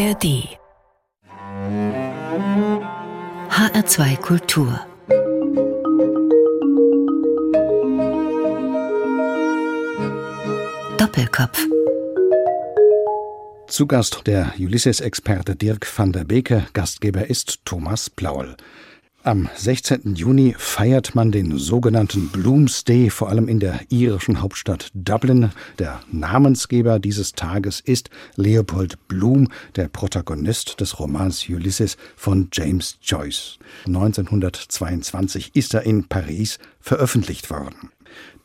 ARD HR2 Kultur Doppelkopf zu Gast der Ulysses-Experte Dirk van der Beke, Gastgeber ist Thomas Plaul. Am 16. Juni feiert man den sogenannten Bloomsday, vor allem in der irischen Hauptstadt Dublin. Der Namensgeber dieses Tages ist Leopold Bloom, der Protagonist des Romans Ulysses von James Joyce. 1922 ist er in Paris veröffentlicht worden.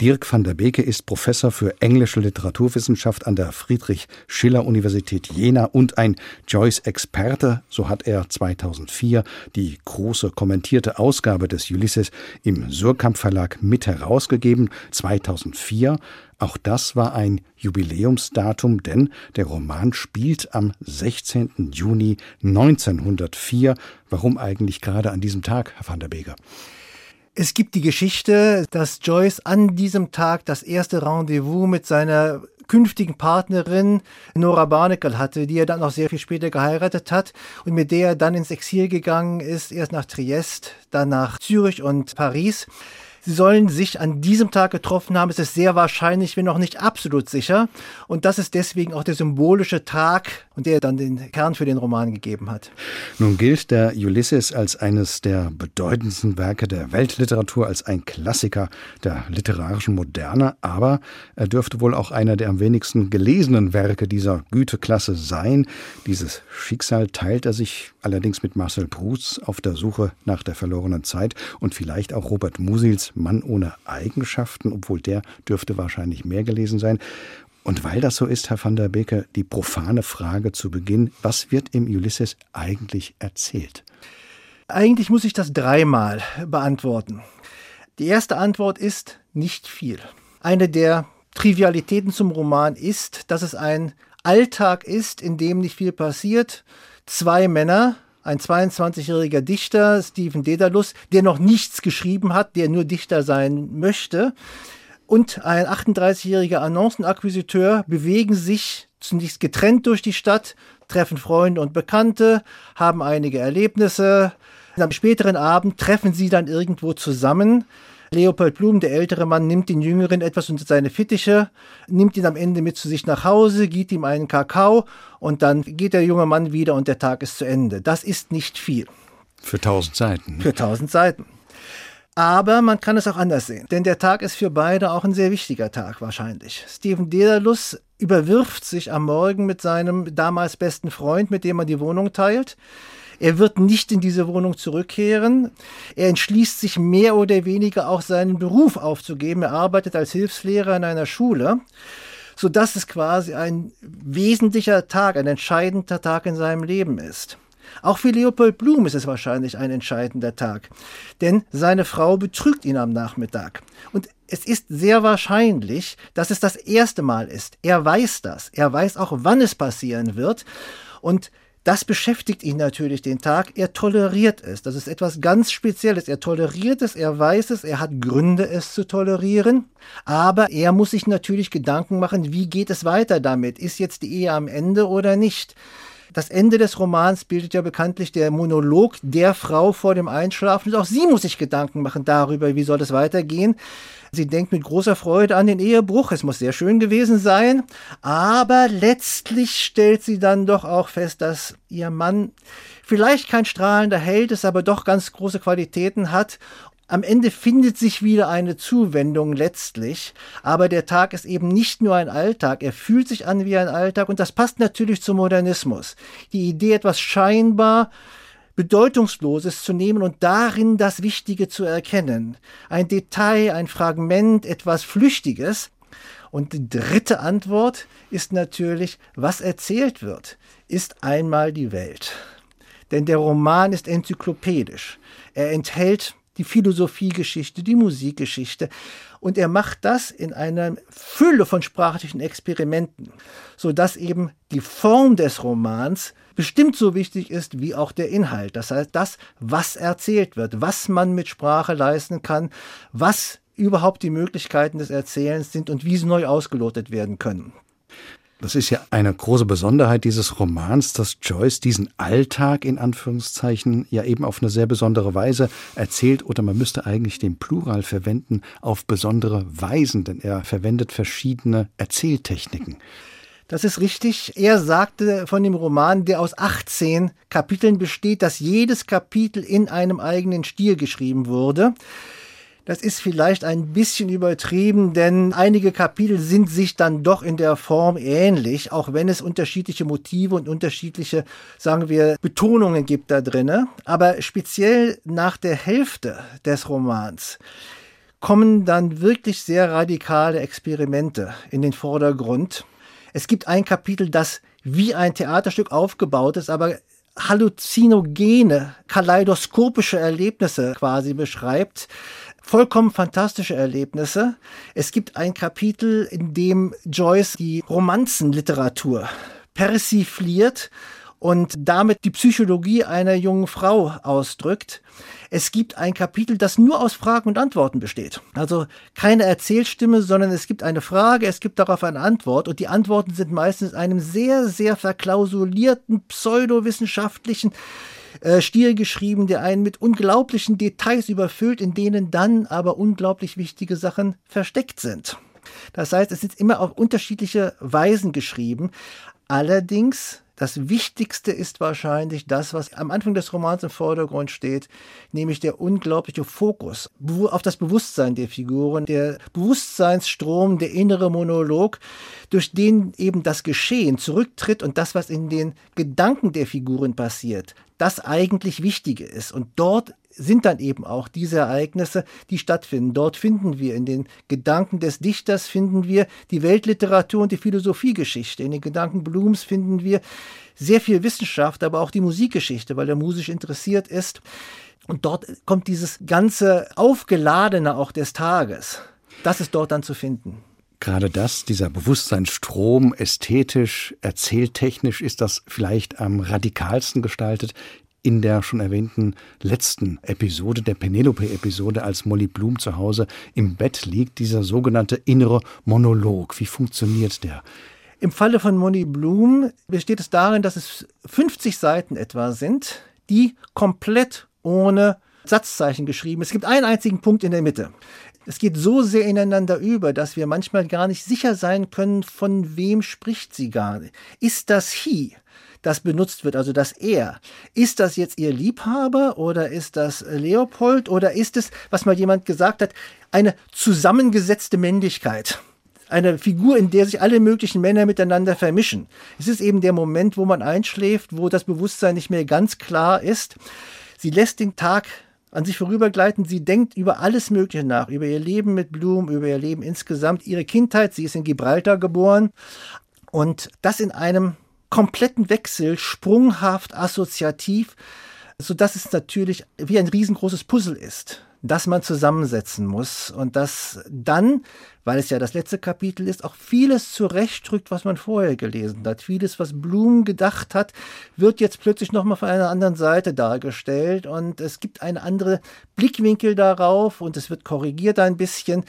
Dirk van der Beke ist Professor für englische Literaturwissenschaft an der Friedrich-Schiller-Universität Jena und ein Joyce-Experte. So hat er 2004 die große kommentierte Ausgabe des Ulysses im Surkamp Verlag mit herausgegeben. 2004 auch das war ein Jubiläumsdatum, denn der Roman spielt am 16. Juni 1904. Warum eigentlich gerade an diesem Tag, Herr van der Beker? Es gibt die Geschichte, dass Joyce an diesem Tag das erste Rendezvous mit seiner künftigen Partnerin Nora Barnacle hatte, die er dann auch sehr viel später geheiratet hat und mit der er dann ins Exil gegangen ist, erst nach Triest, dann nach Zürich und Paris. Sie sollen sich an diesem Tag getroffen haben. Es ist sehr wahrscheinlich, wenn auch nicht absolut sicher. Und das ist deswegen auch der symbolische Tag, und der dann den Kern für den Roman gegeben hat. Nun gilt der Ulysses als eines der bedeutendsten Werke der Weltliteratur, als ein Klassiker der literarischen Moderne, aber er dürfte wohl auch einer der am wenigsten gelesenen Werke dieser Güteklasse sein. Dieses Schicksal teilt er sich allerdings mit Marcel Proust auf der Suche nach der verlorenen Zeit und vielleicht auch Robert Musils Mann ohne Eigenschaften, obwohl der dürfte wahrscheinlich mehr gelesen sein. Und weil das so ist, Herr van der Beke, die profane Frage zu Beginn, was wird im Ulysses eigentlich erzählt? Eigentlich muss ich das dreimal beantworten. Die erste Antwort ist nicht viel. Eine der Trivialitäten zum Roman ist, dass es ein Alltag ist, in dem nicht viel passiert. Zwei Männer, ein 22-jähriger Dichter, Stephen Dedalus, der noch nichts geschrieben hat, der nur Dichter sein möchte, und ein 38-jähriger Annoncenakquisiteur bewegen sich zunächst getrennt durch die Stadt, treffen Freunde und Bekannte, haben einige Erlebnisse. Am späteren Abend treffen sie dann irgendwo zusammen. Leopold Blum, der ältere Mann, nimmt den Jüngeren etwas unter seine Fittiche, nimmt ihn am Ende mit zu sich nach Hause, gibt ihm einen Kakao und dann geht der junge Mann wieder und der Tag ist zu Ende. Das ist nicht viel. Für tausend Seiten. Für tausend Seiten. Aber man kann es auch anders sehen, denn der Tag ist für beide auch ein sehr wichtiger Tag wahrscheinlich. Stephen Dedalus überwirft sich am Morgen mit seinem damals besten Freund, mit dem er die Wohnung teilt. Er wird nicht in diese Wohnung zurückkehren. Er entschließt sich mehr oder weniger auch seinen Beruf aufzugeben. Er arbeitet als Hilfslehrer in einer Schule, sodass es quasi ein wesentlicher Tag, ein entscheidender Tag in seinem Leben ist. Auch für Leopold Blum ist es wahrscheinlich ein entscheidender Tag, denn seine Frau betrügt ihn am Nachmittag. Und es ist sehr wahrscheinlich, dass es das erste Mal ist. Er weiß das. Er weiß auch, wann es passieren wird. Und das beschäftigt ihn natürlich den Tag. Er toleriert es. Das ist etwas ganz Spezielles. Er toleriert es, er weiß es, er hat Gründe, es zu tolerieren. Aber er muss sich natürlich Gedanken machen, wie geht es weiter damit? Ist jetzt die Ehe am Ende oder nicht? Das Ende des Romans bildet ja bekanntlich der Monolog der Frau vor dem Einschlafen. Und auch sie muss sich Gedanken machen darüber, wie soll es weitergehen. Sie denkt mit großer Freude an den Ehebruch. Es muss sehr schön gewesen sein. Aber letztlich stellt sie dann doch auch fest, dass ihr Mann vielleicht kein strahlender Held ist, aber doch ganz große Qualitäten hat am Ende findet sich wieder eine Zuwendung letztlich, aber der Tag ist eben nicht nur ein Alltag, er fühlt sich an wie ein Alltag und das passt natürlich zum Modernismus. Die Idee, etwas scheinbar Bedeutungsloses zu nehmen und darin das Wichtige zu erkennen. Ein Detail, ein Fragment, etwas Flüchtiges. Und die dritte Antwort ist natürlich, was erzählt wird, ist einmal die Welt. Denn der Roman ist enzyklopädisch. Er enthält die Philosophiegeschichte, die Musikgeschichte. Und er macht das in einer Fülle von sprachlichen Experimenten, sodass eben die Form des Romans bestimmt so wichtig ist wie auch der Inhalt. Das heißt, das, was erzählt wird, was man mit Sprache leisten kann, was überhaupt die Möglichkeiten des Erzählens sind und wie sie neu ausgelotet werden können. Das ist ja eine große Besonderheit dieses Romans, dass Joyce diesen Alltag in Anführungszeichen ja eben auf eine sehr besondere Weise erzählt oder man müsste eigentlich den Plural verwenden auf besondere Weisen, denn er verwendet verschiedene Erzähltechniken. Das ist richtig. Er sagte von dem Roman, der aus 18 Kapiteln besteht, dass jedes Kapitel in einem eigenen Stil geschrieben wurde. Das ist vielleicht ein bisschen übertrieben, denn einige Kapitel sind sich dann doch in der Form ähnlich, auch wenn es unterschiedliche Motive und unterschiedliche, sagen wir, Betonungen gibt da drinne. Aber speziell nach der Hälfte des Romans kommen dann wirklich sehr radikale Experimente in den Vordergrund. Es gibt ein Kapitel, das wie ein Theaterstück aufgebaut ist, aber halluzinogene, kaleidoskopische Erlebnisse quasi beschreibt vollkommen fantastische Erlebnisse. Es gibt ein Kapitel, in dem Joyce die Romanzenliteratur persifliert und damit die Psychologie einer jungen Frau ausdrückt. Es gibt ein Kapitel, das nur aus Fragen und Antworten besteht. Also keine Erzählstimme, sondern es gibt eine Frage, es gibt darauf eine Antwort und die Antworten sind meistens einem sehr, sehr verklausulierten, pseudowissenschaftlichen äh, Stil geschrieben, der einen mit unglaublichen Details überfüllt, in denen dann aber unglaublich wichtige Sachen versteckt sind. Das heißt, es ist immer auf unterschiedliche Weisen geschrieben. Allerdings das Wichtigste ist wahrscheinlich das, was am Anfang des Romans im Vordergrund steht, nämlich der unglaubliche Fokus auf das Bewusstsein der Figuren, der Bewusstseinsstrom, der innere Monolog, durch den eben das Geschehen zurücktritt und das, was in den Gedanken der Figuren passiert, das eigentlich Wichtige ist. Und dort sind dann eben auch diese Ereignisse, die stattfinden. Dort finden wir in den Gedanken des Dichters finden wir die Weltliteratur und die Philosophiegeschichte. In den Gedanken Blums finden wir sehr viel Wissenschaft, aber auch die Musikgeschichte, weil er musisch interessiert ist. Und dort kommt dieses ganze Aufgeladene auch des Tages. Das ist dort dann zu finden. Gerade das, dieser Bewusstseinsstrom, ästhetisch, erzähltechnisch ist das vielleicht am radikalsten gestaltet in der schon erwähnten letzten Episode, der Penelope-Episode, als Molly Blum zu Hause im Bett liegt, dieser sogenannte innere Monolog. Wie funktioniert der? Im Falle von Molly Blum besteht es darin, dass es 50 Seiten etwa sind, die komplett ohne Satzzeichen geschrieben. Es gibt einen einzigen Punkt in der Mitte. Es geht so sehr ineinander über, dass wir manchmal gar nicht sicher sein können, von wem spricht sie gar. Ist das he? Das benutzt wird, also das er. Ist das jetzt ihr Liebhaber oder ist das Leopold oder ist es, was mal jemand gesagt hat, eine zusammengesetzte Männlichkeit? Eine Figur, in der sich alle möglichen Männer miteinander vermischen. Es ist eben der Moment, wo man einschläft, wo das Bewusstsein nicht mehr ganz klar ist. Sie lässt den Tag an sich vorübergleiten. Sie denkt über alles Mögliche nach, über ihr Leben mit Blum, über ihr Leben insgesamt, ihre Kindheit. Sie ist in Gibraltar geboren. Und das in einem kompletten Wechsel, sprunghaft, assoziativ, sodass es natürlich wie ein riesengroßes Puzzle ist, das man zusammensetzen muss und das dann, weil es ja das letzte Kapitel ist, auch vieles zurechtdrückt, was man vorher gelesen hat. Vieles, was Blum gedacht hat, wird jetzt plötzlich nochmal von einer anderen Seite dargestellt und es gibt einen anderen Blickwinkel darauf und es wird korrigiert ein bisschen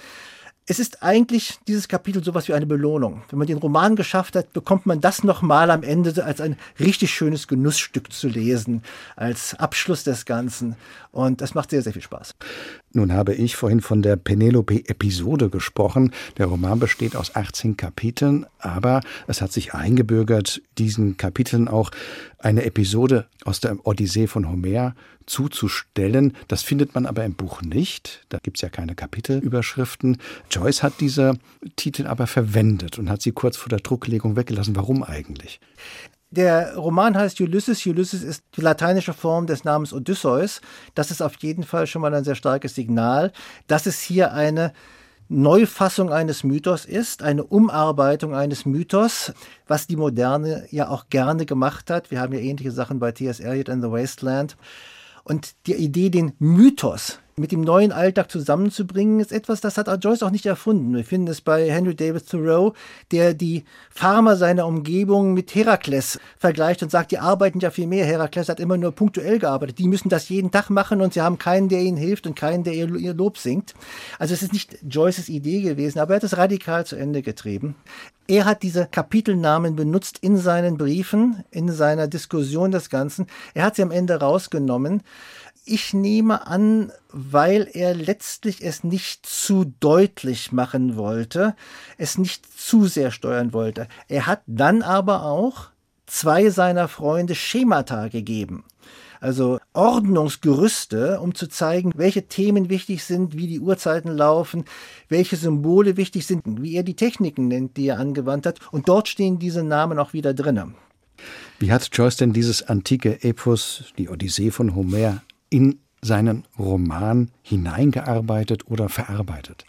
es ist eigentlich dieses Kapitel sowas wie eine Belohnung. Wenn man den Roman geschafft hat, bekommt man das nochmal am Ende als ein richtig schönes Genussstück zu lesen, als Abschluss des Ganzen. Und das macht sehr, sehr viel Spaß. Nun habe ich vorhin von der Penelope-Episode gesprochen. Der Roman besteht aus 18 Kapiteln, aber es hat sich eingebürgert, diesen Kapiteln auch eine Episode aus der Odyssee von Homer zuzustellen. Das findet man aber im Buch nicht. Da gibt es ja keine Kapitelüberschriften. Joyce hat diese Titel aber verwendet und hat sie kurz vor der Drucklegung weggelassen. Warum eigentlich? Der Roman heißt Ulysses. Ulysses ist die lateinische Form des Namens Odysseus. Das ist auf jeden Fall schon mal ein sehr starkes Signal, dass es hier eine Neufassung eines Mythos ist, eine Umarbeitung eines Mythos, was die Moderne ja auch gerne gemacht hat. Wir haben ja ähnliche Sachen bei T.S. Eliot in The Wasteland. Und die Idee, den Mythos mit dem neuen Alltag zusammenzubringen, ist etwas, das hat Joyce auch nicht erfunden. Wir finden es bei Henry David Thoreau, der die Farmer seiner Umgebung mit Herakles vergleicht und sagt, die arbeiten ja viel mehr. Herakles hat immer nur punktuell gearbeitet. Die müssen das jeden Tag machen und sie haben keinen, der ihnen hilft und keinen, der ihr, ihr Lob singt. Also es ist nicht Joyces Idee gewesen, aber er hat es radikal zu Ende getrieben. Er hat diese Kapitelnamen benutzt in seinen Briefen, in seiner Diskussion des Ganzen. Er hat sie am Ende rausgenommen. Ich nehme an, weil er letztlich es nicht zu deutlich machen wollte, es nicht zu sehr steuern wollte. Er hat dann aber auch zwei seiner Freunde Schemata gegeben also Ordnungsgerüste, um zu zeigen, welche Themen wichtig sind, wie die Uhrzeiten laufen, welche Symbole wichtig sind, wie er die Techniken nennt, die er angewandt hat. Und dort stehen diese Namen auch wieder drinnen. Wie hat Joyce denn dieses antike Epos, die Odyssee von Homer, in seinen Roman hineingearbeitet oder verarbeitet?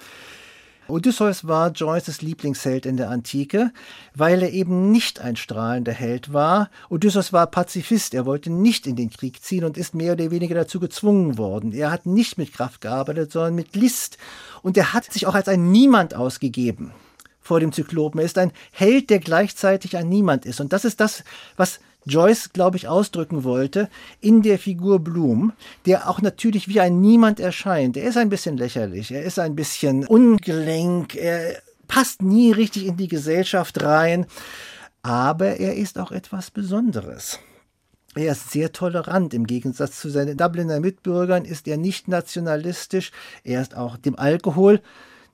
Odysseus war Joyces Lieblingsheld in der Antike, weil er eben nicht ein strahlender Held war. Odysseus war Pazifist, er wollte nicht in den Krieg ziehen und ist mehr oder weniger dazu gezwungen worden. Er hat nicht mit Kraft gearbeitet, sondern mit List. Und er hat sich auch als ein Niemand ausgegeben vor dem Zyklopen. Er ist ein Held, der gleichzeitig ein Niemand ist. Und das ist das, was Joyce, glaube ich, ausdrücken wollte in der Figur Bloom, der auch natürlich wie ein Niemand erscheint. Er ist ein bisschen lächerlich, er ist ein bisschen ungelenk, er passt nie richtig in die Gesellschaft rein, aber er ist auch etwas Besonderes. Er ist sehr tolerant. Im Gegensatz zu seinen Dubliner Mitbürgern ist er nicht nationalistisch. Er ist auch dem Alkohol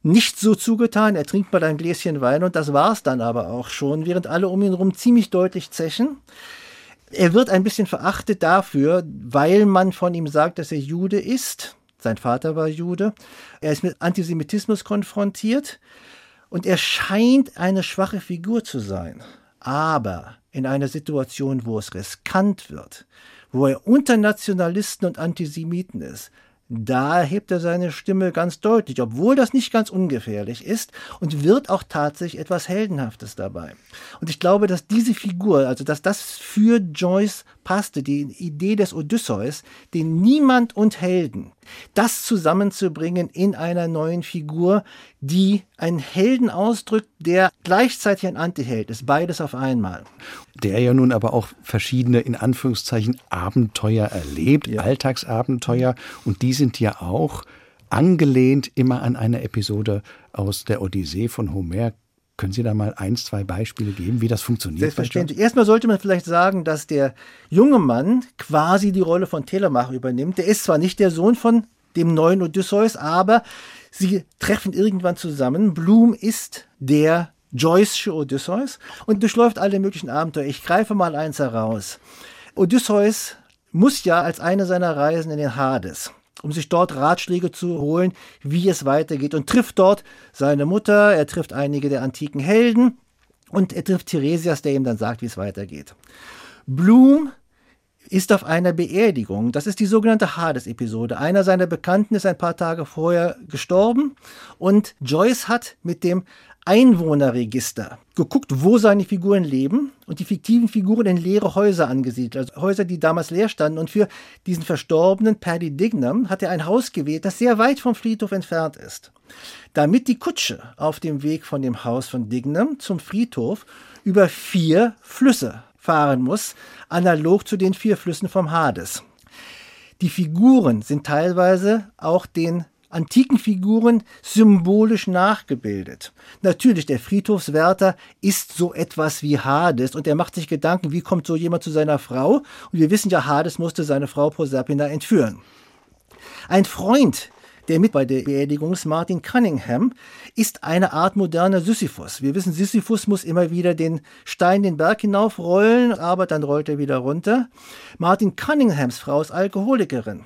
nicht so zugetan. Er trinkt mal ein Gläschen Wein und das war's dann aber auch schon, während alle um ihn herum ziemlich deutlich zechen. Er wird ein bisschen verachtet dafür, weil man von ihm sagt, dass er Jude ist. Sein Vater war Jude. Er ist mit Antisemitismus konfrontiert und er scheint eine schwache Figur zu sein. Aber in einer Situation, wo es riskant wird, wo er unter Nationalisten und Antisemiten ist, da erhebt er seine Stimme ganz deutlich, obwohl das nicht ganz ungefährlich ist und wird auch tatsächlich etwas Heldenhaftes dabei. Und ich glaube, dass diese Figur, also dass das für Joyce passte, die Idee des Odysseus, den Niemand und Helden, das zusammenzubringen in einer neuen Figur, die einen Helden ausdrückt, der gleichzeitig ein Antiheld ist, beides auf einmal. Der ja nun aber auch verschiedene, in Anführungszeichen, Abenteuer erlebt, ja. Alltagsabenteuer, und die sind ja auch angelehnt immer an eine Episode aus der Odyssee von Homer. Können Sie da mal eins, zwei Beispiele geben, wie das funktioniert? Selbstverständlich. Erstmal sollte man vielleicht sagen, dass der junge Mann quasi die Rolle von Telemach übernimmt. Der ist zwar nicht der Sohn von dem neuen Odysseus, aber sie treffen irgendwann zusammen. Bloom ist der Joyce'sche Odysseus und durchläuft alle möglichen Abenteuer. Ich greife mal eins heraus. Odysseus muss ja als eine seiner Reisen in den Hades um sich dort Ratschläge zu holen, wie es weitergeht und trifft dort seine Mutter, er trifft einige der antiken Helden und er trifft Theresias, der ihm dann sagt, wie es weitergeht. Bloom ist auf einer Beerdigung. Das ist die sogenannte Hades-Episode. Einer seiner Bekannten ist ein paar Tage vorher gestorben und Joyce hat mit dem Einwohnerregister geguckt, wo seine Figuren leben und die fiktiven Figuren in leere Häuser angesiedelt, also Häuser, die damals leer standen. Und für diesen verstorbenen Paddy Dignam hat er ein Haus gewählt, das sehr weit vom Friedhof entfernt ist. Damit die Kutsche auf dem Weg von dem Haus von Dignam zum Friedhof über vier Flüsse fahren muss, analog zu den vier Flüssen vom Hades. Die Figuren sind teilweise auch den antiken Figuren symbolisch nachgebildet. Natürlich, der Friedhofswärter ist so etwas wie Hades und er macht sich Gedanken, wie kommt so jemand zu seiner Frau? Und wir wissen ja, Hades musste seine Frau Proserpina entführen. Ein Freund der mit bei der Beerdigung ist, Martin Cunningham, ist eine Art moderner Sisyphus. Wir wissen, Sisyphus muss immer wieder den Stein den Berg hinaufrollen, aber dann rollt er wieder runter. Martin Cunninghams Frau ist Alkoholikerin.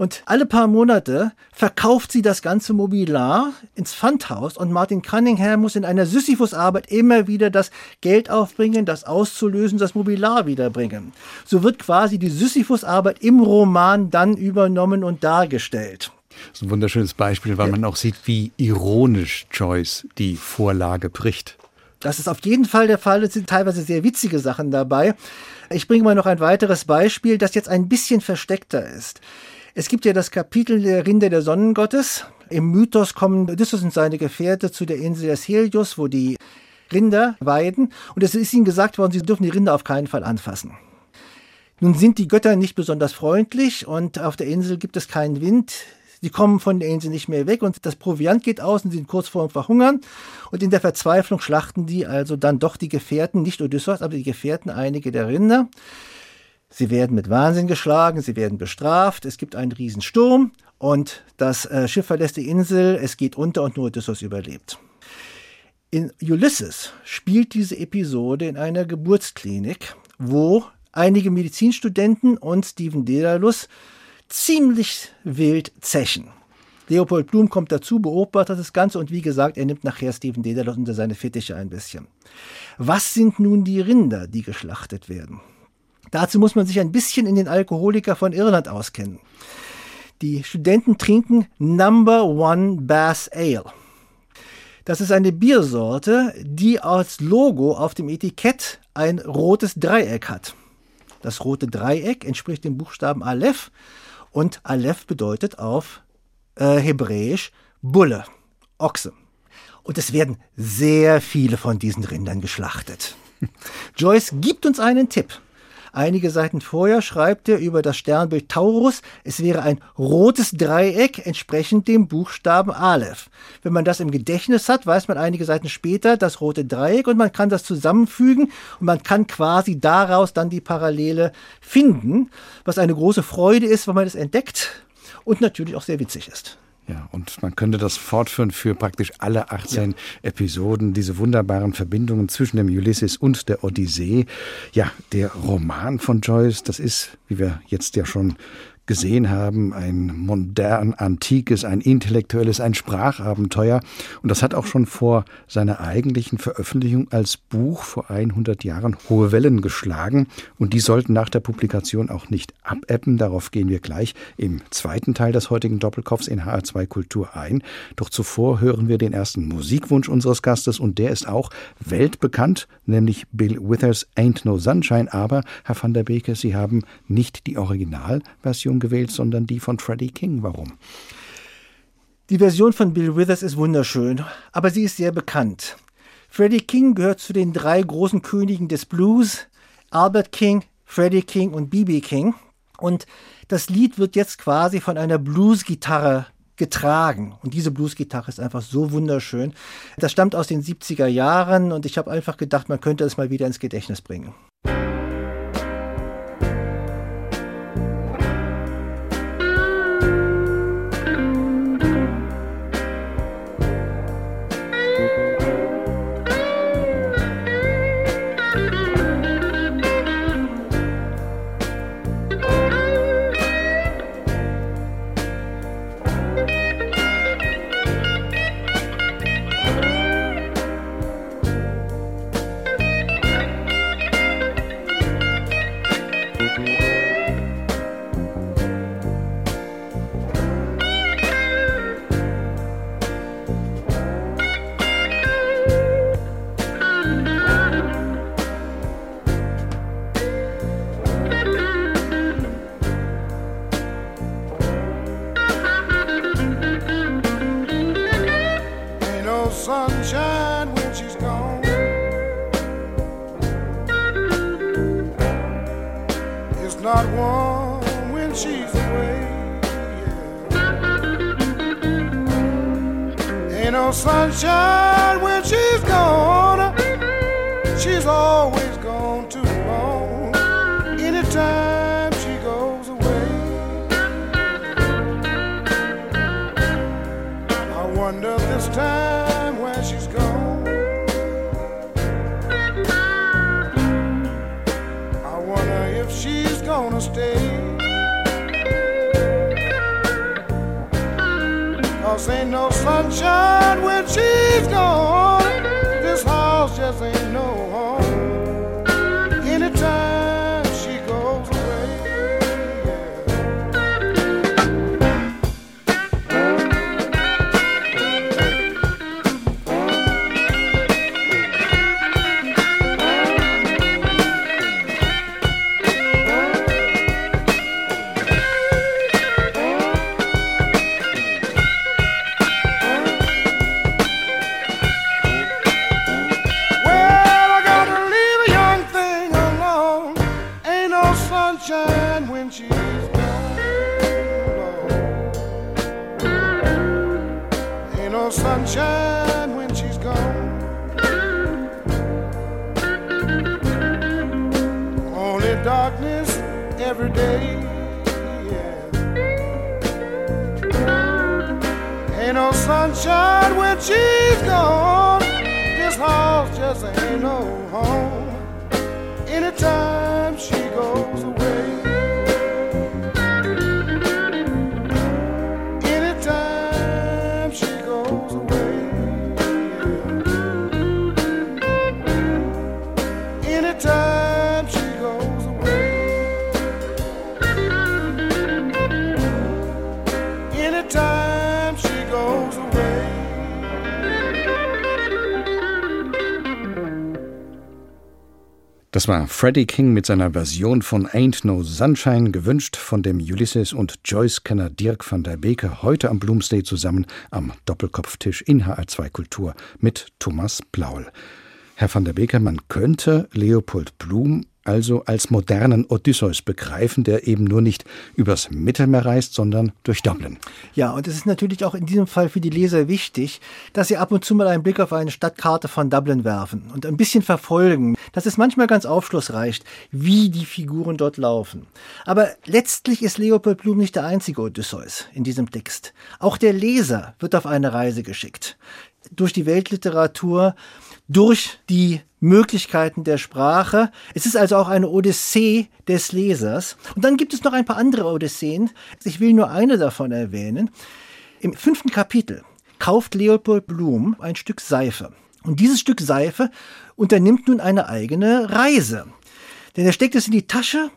Und alle paar Monate verkauft sie das ganze Mobiliar ins Pfandhaus und Martin Cunningham muss in einer Sisyphus-Arbeit immer wieder das Geld aufbringen, das auszulösen, das Mobiliar wiederbringen. So wird quasi die Sisyphus-Arbeit im Roman dann übernommen und dargestellt. Das ist ein wunderschönes Beispiel, weil man auch sieht, wie ironisch Joyce die Vorlage bricht. Das ist auf jeden Fall der Fall. Es sind teilweise sehr witzige Sachen dabei. Ich bringe mal noch ein weiteres Beispiel, das jetzt ein bisschen versteckter ist. Es gibt ja das Kapitel der Rinde der Sonnengottes. Im Mythos kommen Odysseus und seine Gefährte zu der Insel des Helios, wo die Rinder weiden. Und es ist ihnen gesagt worden, sie dürfen die Rinder auf keinen Fall anfassen. Nun sind die Götter nicht besonders freundlich und auf der Insel gibt es keinen Wind. Sie kommen von der Insel nicht mehr weg und das Proviant geht aus und sind kurz vor dem Verhungern. Und in der Verzweiflung schlachten die also dann doch die Gefährten, nicht Odysseus, aber die Gefährten, einige der Rinder. Sie werden mit Wahnsinn geschlagen, sie werden bestraft, es gibt einen Riesensturm und das äh, Schiff verlässt die Insel, es geht unter und nur Odysseus überlebt. In Ulysses spielt diese Episode in einer Geburtsklinik, wo einige Medizinstudenten und Stephen Dedalus ziemlich wild zechen. Leopold Blum kommt dazu, beobachtet das Ganze und wie gesagt, er nimmt nachher Stephen Dedalus unter seine Fittiche ein bisschen. Was sind nun die Rinder, die geschlachtet werden? Dazu muss man sich ein bisschen in den Alkoholiker von Irland auskennen. Die Studenten trinken Number One Bass Ale. Das ist eine Biersorte, die als Logo auf dem Etikett ein rotes Dreieck hat. Das rote Dreieck entspricht dem Buchstaben Aleph und Aleph bedeutet auf äh, Hebräisch Bulle, Ochse. Und es werden sehr viele von diesen Rindern geschlachtet. Joyce gibt uns einen Tipp. Einige Seiten vorher schreibt er über das Sternbild Taurus, es wäre ein rotes Dreieck entsprechend dem Buchstaben Aleph. Wenn man das im Gedächtnis hat, weiß man einige Seiten später das rote Dreieck und man kann das zusammenfügen und man kann quasi daraus dann die Parallele finden, was eine große Freude ist, wenn man es entdeckt und natürlich auch sehr witzig ist. Ja, und man könnte das fortführen für praktisch alle 18 ja. Episoden, diese wunderbaren Verbindungen zwischen dem Ulysses und der Odyssee. Ja, der Roman von Joyce, das ist, wie wir jetzt ja schon gesehen haben, ein modern, antikes, ein intellektuelles, ein Sprachabenteuer. Und das hat auch schon vor seiner eigentlichen Veröffentlichung als Buch vor 100 Jahren hohe Wellen geschlagen. Und die sollten nach der Publikation auch nicht abebben. Darauf gehen wir gleich im zweiten Teil des heutigen Doppelkopfs in HR2 Kultur ein. Doch zuvor hören wir den ersten Musikwunsch unseres Gastes und der ist auch weltbekannt, nämlich Bill Withers Ain't No Sunshine. Aber, Herr van der Beke, Sie haben nicht die Originalversion gewählt, sondern die von Freddie King. Warum? Die Version von Bill Withers ist wunderschön, aber sie ist sehr bekannt. Freddie King gehört zu den drei großen Königen des Blues, Albert King, Freddie King und B.B. King. Und das Lied wird jetzt quasi von einer Bluesgitarre getragen. Und diese Bluesgitarre ist einfach so wunderschön. Das stammt aus den 70er Jahren und ich habe einfach gedacht, man könnte es mal wieder ins Gedächtnis bringen. War Freddie King mit seiner Version von Ain't No Sunshine, gewünscht von dem Ulysses und Joyce-Kenner Dirk van der Beke, heute am Bloomsday zusammen am Doppelkopftisch in HR2 Kultur mit Thomas Plaul. Herr van der Beke, man könnte Leopold Blum also als modernen Odysseus begreifen, der eben nur nicht übers Mittelmeer reist, sondern durch Dublin. Ja, und es ist natürlich auch in diesem Fall für die Leser wichtig, dass sie ab und zu mal einen Blick auf eine Stadtkarte von Dublin werfen und ein bisschen verfolgen. Das ist manchmal ganz aufschlussreich, wie die Figuren dort laufen. Aber letztlich ist Leopold Blum nicht der einzige Odysseus in diesem Text. Auch der Leser wird auf eine Reise geschickt. Durch die Weltliteratur, durch die Möglichkeiten der Sprache. Es ist also auch eine Odyssee des Lesers. Und dann gibt es noch ein paar andere Odysseen. Ich will nur eine davon erwähnen. Im fünften Kapitel kauft Leopold Blum ein Stück Seife. Und dieses Stück Seife unternimmt nun eine eigene Reise. Denn er steckt es in die Tasche,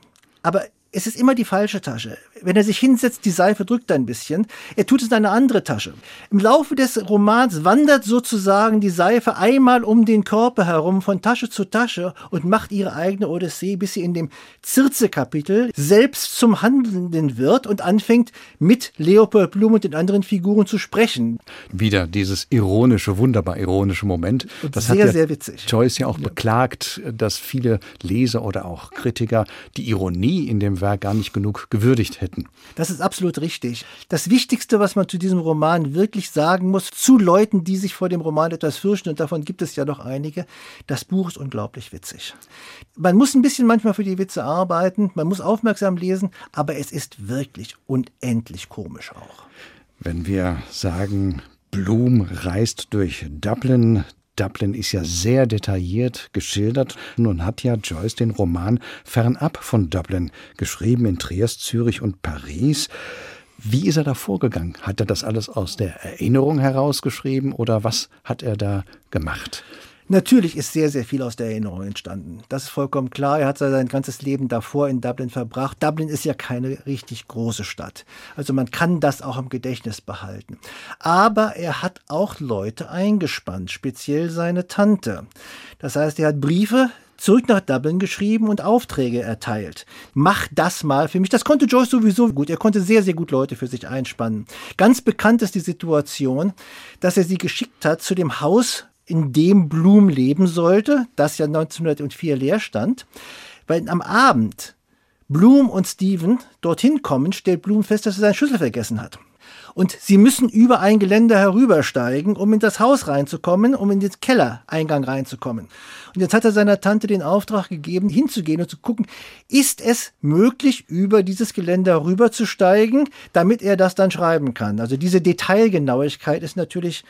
aber es ist immer die falsche Tasche. Wenn er sich hinsetzt, die Seife drückt ein bisschen. Er tut es in eine andere Tasche. Im Laufe des Romans wandert sozusagen die Seife einmal um den Körper herum von Tasche zu Tasche und macht ihre eigene Odyssee, bis sie in dem Zirze-Kapitel selbst zum Handelnden wird und anfängt, mit Leopold Blum und den anderen Figuren zu sprechen. Wieder dieses ironische, wunderbar ironische Moment. Und das sehr, hat ja sehr witzig. Joyce ja auch beklagt, dass viele Leser oder auch Kritiker die Ironie in dem Werk gar nicht genug gewürdigt hätten. Das ist absolut richtig. Das Wichtigste, was man zu diesem Roman wirklich sagen muss, zu Leuten, die sich vor dem Roman etwas fürchten, und davon gibt es ja doch einige, das Buch ist unglaublich witzig. Man muss ein bisschen manchmal für die Witze arbeiten, man muss aufmerksam lesen, aber es ist wirklich unendlich komisch auch. Wenn wir sagen, Blum reist durch Dublin, Dublin ist ja sehr detailliert geschildert. Nun hat ja Joyce den Roman fernab von Dublin geschrieben, in Triest, Zürich und Paris. Wie ist er da vorgegangen? Hat er das alles aus der Erinnerung herausgeschrieben oder was hat er da gemacht? Natürlich ist sehr, sehr viel aus der Erinnerung entstanden. Das ist vollkommen klar. Er hat sein ganzes Leben davor in Dublin verbracht. Dublin ist ja keine richtig große Stadt. Also man kann das auch im Gedächtnis behalten. Aber er hat auch Leute eingespannt, speziell seine Tante. Das heißt, er hat Briefe zurück nach Dublin geschrieben und Aufträge erteilt. Mach das mal für mich. Das konnte Joyce sowieso gut. Er konnte sehr, sehr gut Leute für sich einspannen. Ganz bekannt ist die Situation, dass er sie geschickt hat zu dem Haus in dem Blum leben sollte, das ja 1904 leer stand. Weil am Abend Blum und Steven dorthin kommen, stellt Blum fest, dass er seinen Schlüssel vergessen hat. Und sie müssen über ein Geländer herübersteigen, um in das Haus reinzukommen, um in den Kellereingang reinzukommen. Und jetzt hat er seiner Tante den Auftrag gegeben, hinzugehen und zu gucken, ist es möglich, über dieses Geländer rüberzusteigen, damit er das dann schreiben kann. Also diese Detailgenauigkeit ist natürlich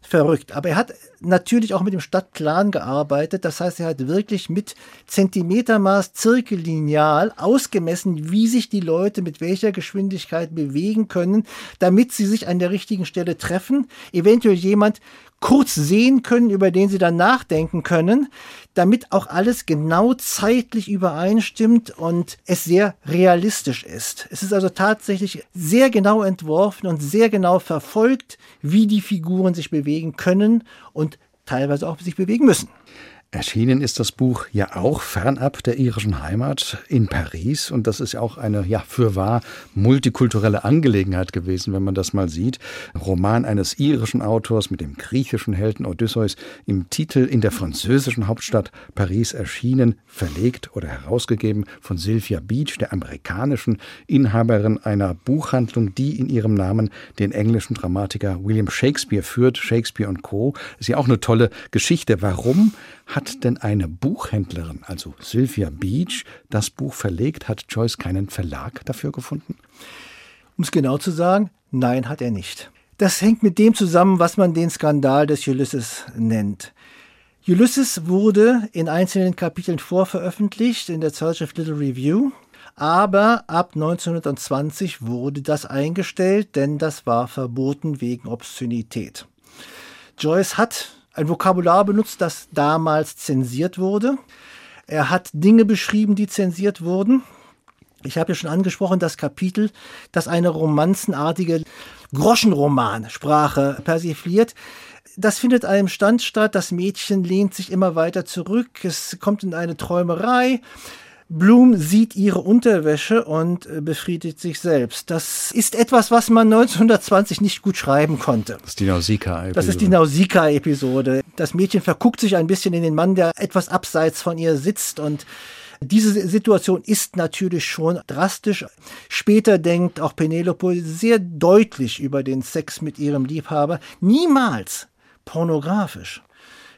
verrückt. Aber er hat natürlich auch mit dem Stadtplan gearbeitet. Das heißt, er hat wirklich mit Zentimetermaß, Zirkellineal ausgemessen, wie sich die Leute mit welcher Geschwindigkeit bewegen können, damit sie sich an der richtigen Stelle treffen. Eventuell jemand kurz sehen können, über den sie dann nachdenken können, damit auch alles genau zeitlich übereinstimmt und es sehr realistisch ist. Es ist also tatsächlich sehr genau entworfen und sehr genau verfolgt, wie die Figuren sich bewegen können und teilweise auch sich bewegen müssen. Erschienen ist das Buch ja auch fernab der irischen Heimat in Paris und das ist ja auch eine ja fürwahr multikulturelle Angelegenheit gewesen, wenn man das mal sieht. Roman eines irischen Autors mit dem griechischen Helden Odysseus im Titel in der französischen Hauptstadt Paris erschienen, verlegt oder herausgegeben von Sylvia Beach, der amerikanischen Inhaberin einer Buchhandlung, die in ihrem Namen den englischen Dramatiker William Shakespeare führt, Shakespeare und Co. Ist ja auch eine tolle Geschichte. Warum hat denn eine Buchhändlerin, also Sylvia Beach, das Buch verlegt? Hat Joyce keinen Verlag dafür gefunden? Um es genau zu sagen, nein, hat er nicht. Das hängt mit dem zusammen, was man den Skandal des Ulysses nennt. Ulysses wurde in einzelnen Kapiteln vorveröffentlicht in der Zeitschrift Little Review, aber ab 1920 wurde das eingestellt, denn das war verboten wegen Obszönität. Joyce hat ein Vokabular benutzt, das damals zensiert wurde. Er hat Dinge beschrieben, die zensiert wurden. Ich habe ja schon angesprochen, das Kapitel, das eine romanzenartige Groschenromansprache persifliert. Das findet einem Stand statt. Das Mädchen lehnt sich immer weiter zurück. Es kommt in eine Träumerei. Bloom sieht ihre Unterwäsche und äh, befriedigt sich selbst. Das ist etwas, was man 1920 nicht gut schreiben konnte. Das ist die Nausicaa-Episode. Das ist die Nausicaa-Episode. Das Mädchen verguckt sich ein bisschen in den Mann, der etwas abseits von ihr sitzt und diese Situation ist natürlich schon drastisch. Später denkt auch Penelope sehr deutlich über den Sex mit ihrem Liebhaber. Niemals pornografisch.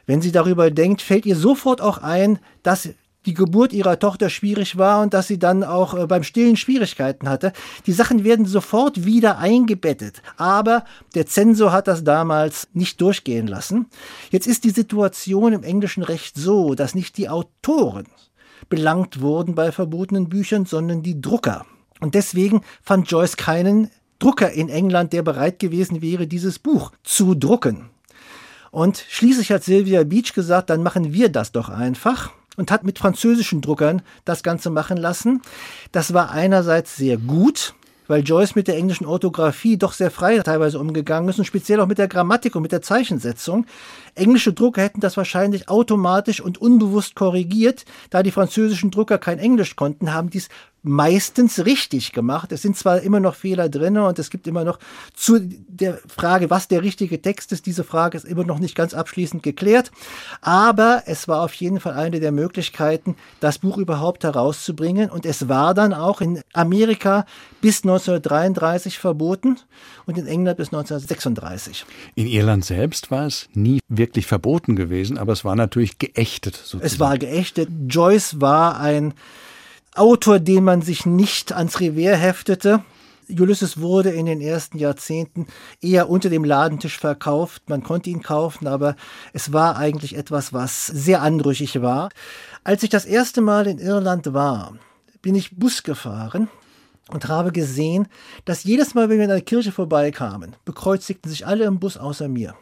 Wenn sie darüber denkt, fällt ihr sofort auch ein, dass die Geburt ihrer Tochter schwierig war und dass sie dann auch äh, beim Stillen Schwierigkeiten hatte. Die Sachen werden sofort wieder eingebettet. Aber der Zensor hat das damals nicht durchgehen lassen. Jetzt ist die Situation im englischen Recht so, dass nicht die Autoren belangt wurden bei verbotenen Büchern, sondern die Drucker. Und deswegen fand Joyce keinen Drucker in England, der bereit gewesen wäre, dieses Buch zu drucken. Und schließlich hat Sylvia Beach gesagt, dann machen wir das doch einfach und hat mit französischen Druckern das Ganze machen lassen. Das war einerseits sehr gut, weil Joyce mit der englischen Orthographie doch sehr frei teilweise umgegangen ist und speziell auch mit der Grammatik und mit der Zeichensetzung. Englische Drucker hätten das wahrscheinlich automatisch und unbewusst korrigiert. Da die französischen Drucker kein Englisch konnten, haben dies meistens richtig gemacht. Es sind zwar immer noch Fehler drin und es gibt immer noch zu der Frage, was der richtige Text ist. Diese Frage ist immer noch nicht ganz abschließend geklärt. Aber es war auf jeden Fall eine der Möglichkeiten, das Buch überhaupt herauszubringen. Und es war dann auch in Amerika bis 1933 verboten und in England bis 1936. In Irland selbst war es nie wirklich verboten gewesen, aber es war natürlich geächtet. Sozusagen. Es war geächtet. Joyce war ein Autor, den man sich nicht ans Revier heftete. Ulysses wurde in den ersten Jahrzehnten eher unter dem Ladentisch verkauft. Man konnte ihn kaufen, aber es war eigentlich etwas, was sehr anrüchig war. Als ich das erste Mal in Irland war, bin ich Bus gefahren und habe gesehen, dass jedes Mal, wenn wir in einer Kirche vorbeikamen, bekreuzigten sich alle im Bus außer mir.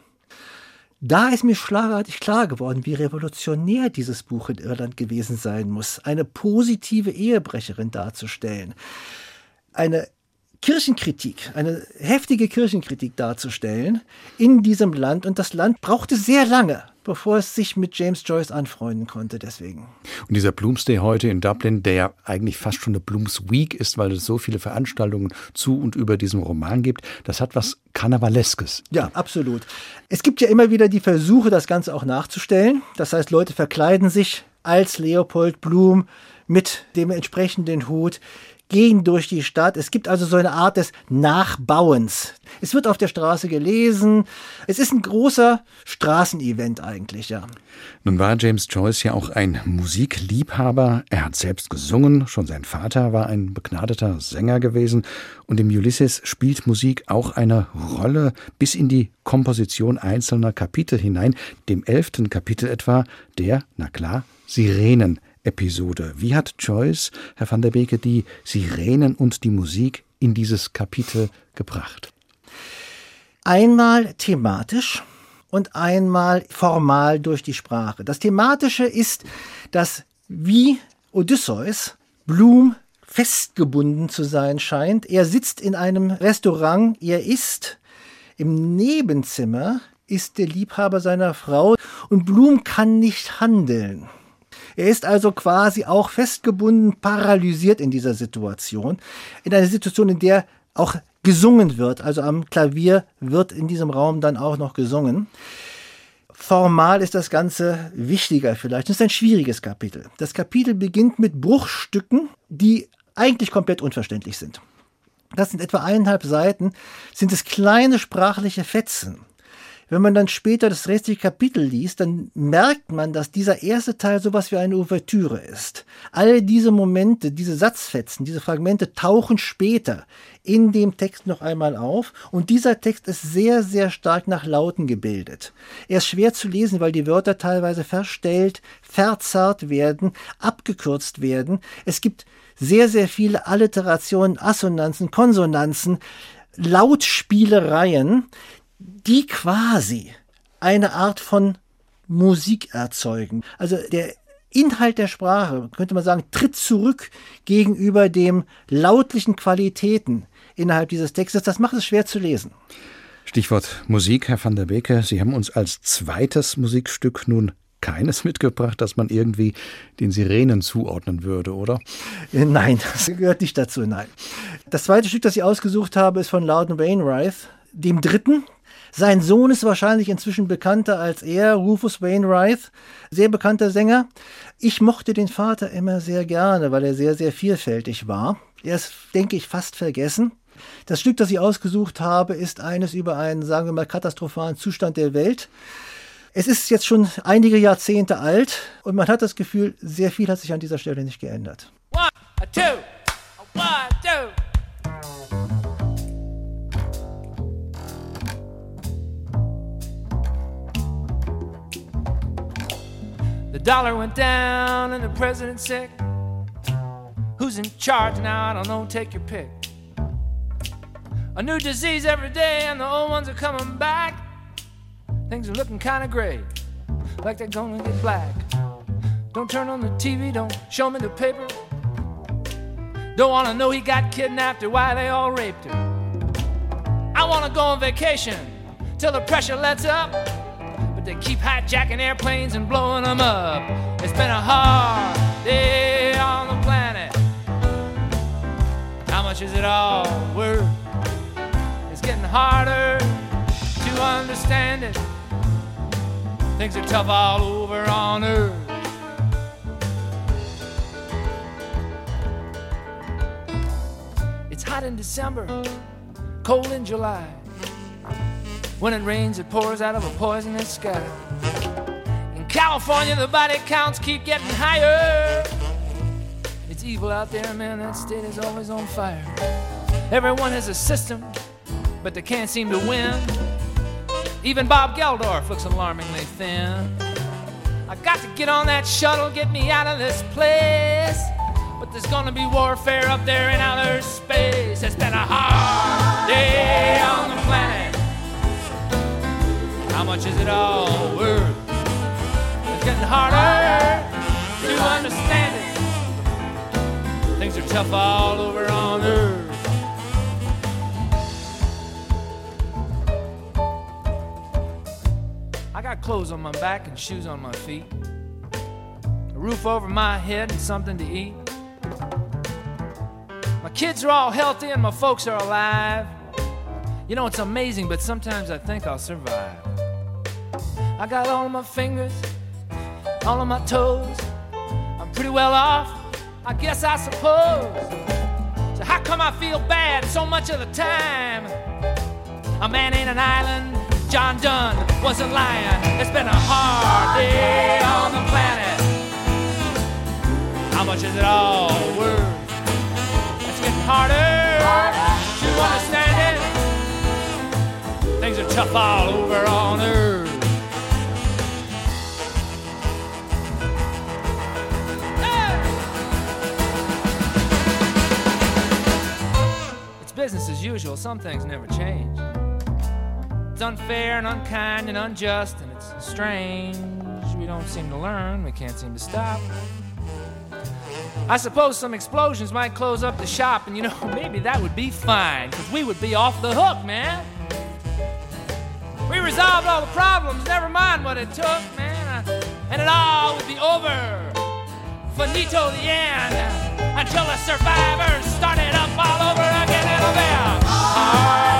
Da ist mir schlagartig klar geworden, wie revolutionär dieses Buch in Irland gewesen sein muss, eine positive Ehebrecherin darzustellen. Eine Kirchenkritik, eine heftige Kirchenkritik darzustellen in diesem Land. Und das Land brauchte sehr lange, bevor es sich mit James Joyce anfreunden konnte. Deswegen. Und dieser Bloomsday heute in Dublin, der ja eigentlich fast schon eine Blooms Week ist, weil es so viele Veranstaltungen zu und über diesem Roman gibt, das hat was Karnevaleskes. Ja, absolut. Es gibt ja immer wieder die Versuche, das Ganze auch nachzustellen. Das heißt, Leute verkleiden sich als Leopold Bloom mit dem entsprechenden Hut gehen durch die Stadt. Es gibt also so eine Art des Nachbauens. Es wird auf der Straße gelesen. Es ist ein großer Straßenevent eigentlich, ja. Nun war James Joyce ja auch ein Musikliebhaber. Er hat selbst gesungen. Schon sein Vater war ein begnadeter Sänger gewesen. Und im Ulysses spielt Musik auch eine Rolle bis in die Komposition einzelner Kapitel hinein. Dem elften Kapitel etwa der, na klar, Sirenen Episode. Wie hat Joyce, Herr van der Beke, die Sirenen und die Musik in dieses Kapitel gebracht? Einmal thematisch und einmal formal durch die Sprache. Das Thematische ist, dass wie Odysseus Blum festgebunden zu sein scheint. Er sitzt in einem Restaurant, er isst. Im Nebenzimmer ist der Liebhaber seiner Frau und Blum kann nicht handeln. Er ist also quasi auch festgebunden, paralysiert in dieser Situation. In einer Situation, in der auch gesungen wird. Also am Klavier wird in diesem Raum dann auch noch gesungen. Formal ist das Ganze wichtiger vielleicht. Das ist ein schwieriges Kapitel. Das Kapitel beginnt mit Bruchstücken, die eigentlich komplett unverständlich sind. Das sind etwa eineinhalb Seiten, sind es kleine sprachliche Fetzen. Wenn man dann später das restliche Kapitel liest, dann merkt man, dass dieser erste Teil sowas wie eine Ouvertüre ist. All diese Momente, diese Satzfetzen, diese Fragmente tauchen später in dem Text noch einmal auf und dieser Text ist sehr, sehr stark nach Lauten gebildet. Er ist schwer zu lesen, weil die Wörter teilweise verstellt, verzerrt werden, abgekürzt werden. Es gibt sehr, sehr viele Alliterationen, Assonanzen, Konsonanzen, Lautspielereien, die quasi eine Art von Musik erzeugen. Also der Inhalt der Sprache, könnte man sagen, tritt zurück gegenüber dem lautlichen Qualitäten innerhalb dieses Textes. Das macht es schwer zu lesen. Stichwort Musik, Herr van der Beke. Sie haben uns als zweites Musikstück nun keines mitgebracht, das man irgendwie den Sirenen zuordnen würde, oder? Nein, das gehört nicht dazu, nein. Das zweite Stück, das ich ausgesucht habe, ist von Loudon Wainwright, dem dritten. Sein Sohn ist wahrscheinlich inzwischen bekannter als er, Rufus Wainwright, sehr bekannter Sänger. Ich mochte den Vater immer sehr gerne, weil er sehr, sehr vielfältig war. Er ist, denke ich, fast vergessen. Das Stück, das ich ausgesucht habe, ist eines über einen, sagen wir mal, katastrophalen Zustand der Welt. Es ist jetzt schon einige Jahrzehnte alt und man hat das Gefühl, sehr viel hat sich an dieser Stelle nicht geändert. One, two, one, two. The dollar went down and the president's sick. Who's in charge now? I don't know. Take your pick. A new disease every day, and the old ones are coming back. Things are looking kind of gray, like they're gonna get black. Don't turn on the TV, don't show me the paper. Don't wanna know he got kidnapped or why they all raped her. I wanna go on vacation till the pressure lets up but they keep hijacking airplanes and blowing them up. It's been a hard day on the planet. How much is it all worth? It's getting harder to understand it. Things are tough all over on earth. It's hot in December, cold in July. When it rains, it pours out of a poisonous sky. In California, the body counts keep getting higher. It's evil out there, man. That state is always on fire. Everyone has a system, but they can't seem to win. Even Bob Geldorf looks alarmingly thin. I got to get on that shuttle, get me out of this place. But there's gonna be warfare up there in outer space. It's been a hard day on the planet. Much is it all worth? It's getting harder to understand it. Things are tough all over on earth. I got clothes on my back and shoes on my feet, a roof over my head and something to eat. My kids are all healthy and my folks are alive. You know, it's amazing, but sometimes I think I'll survive. I got all of my fingers, all of my toes. I'm pretty well off, I guess I suppose. So how come I feel bad so much of the time? A man ain't an island. John Donne wasn't lying. It's been a hard day on the planet. How much is it all worth? It's getting harder to understand it. Things are tough all over on Earth. Business as usual. Some things never change. It's unfair and unkind and unjust, and it's strange. We don't seem to learn, we can't seem to stop. I suppose some explosions might close up the shop, and you know, maybe that would be fine, because we would be off the hook, man. We resolved all the problems, never mind what it took, man, and it all would be over. Finito the end until the survivors started about.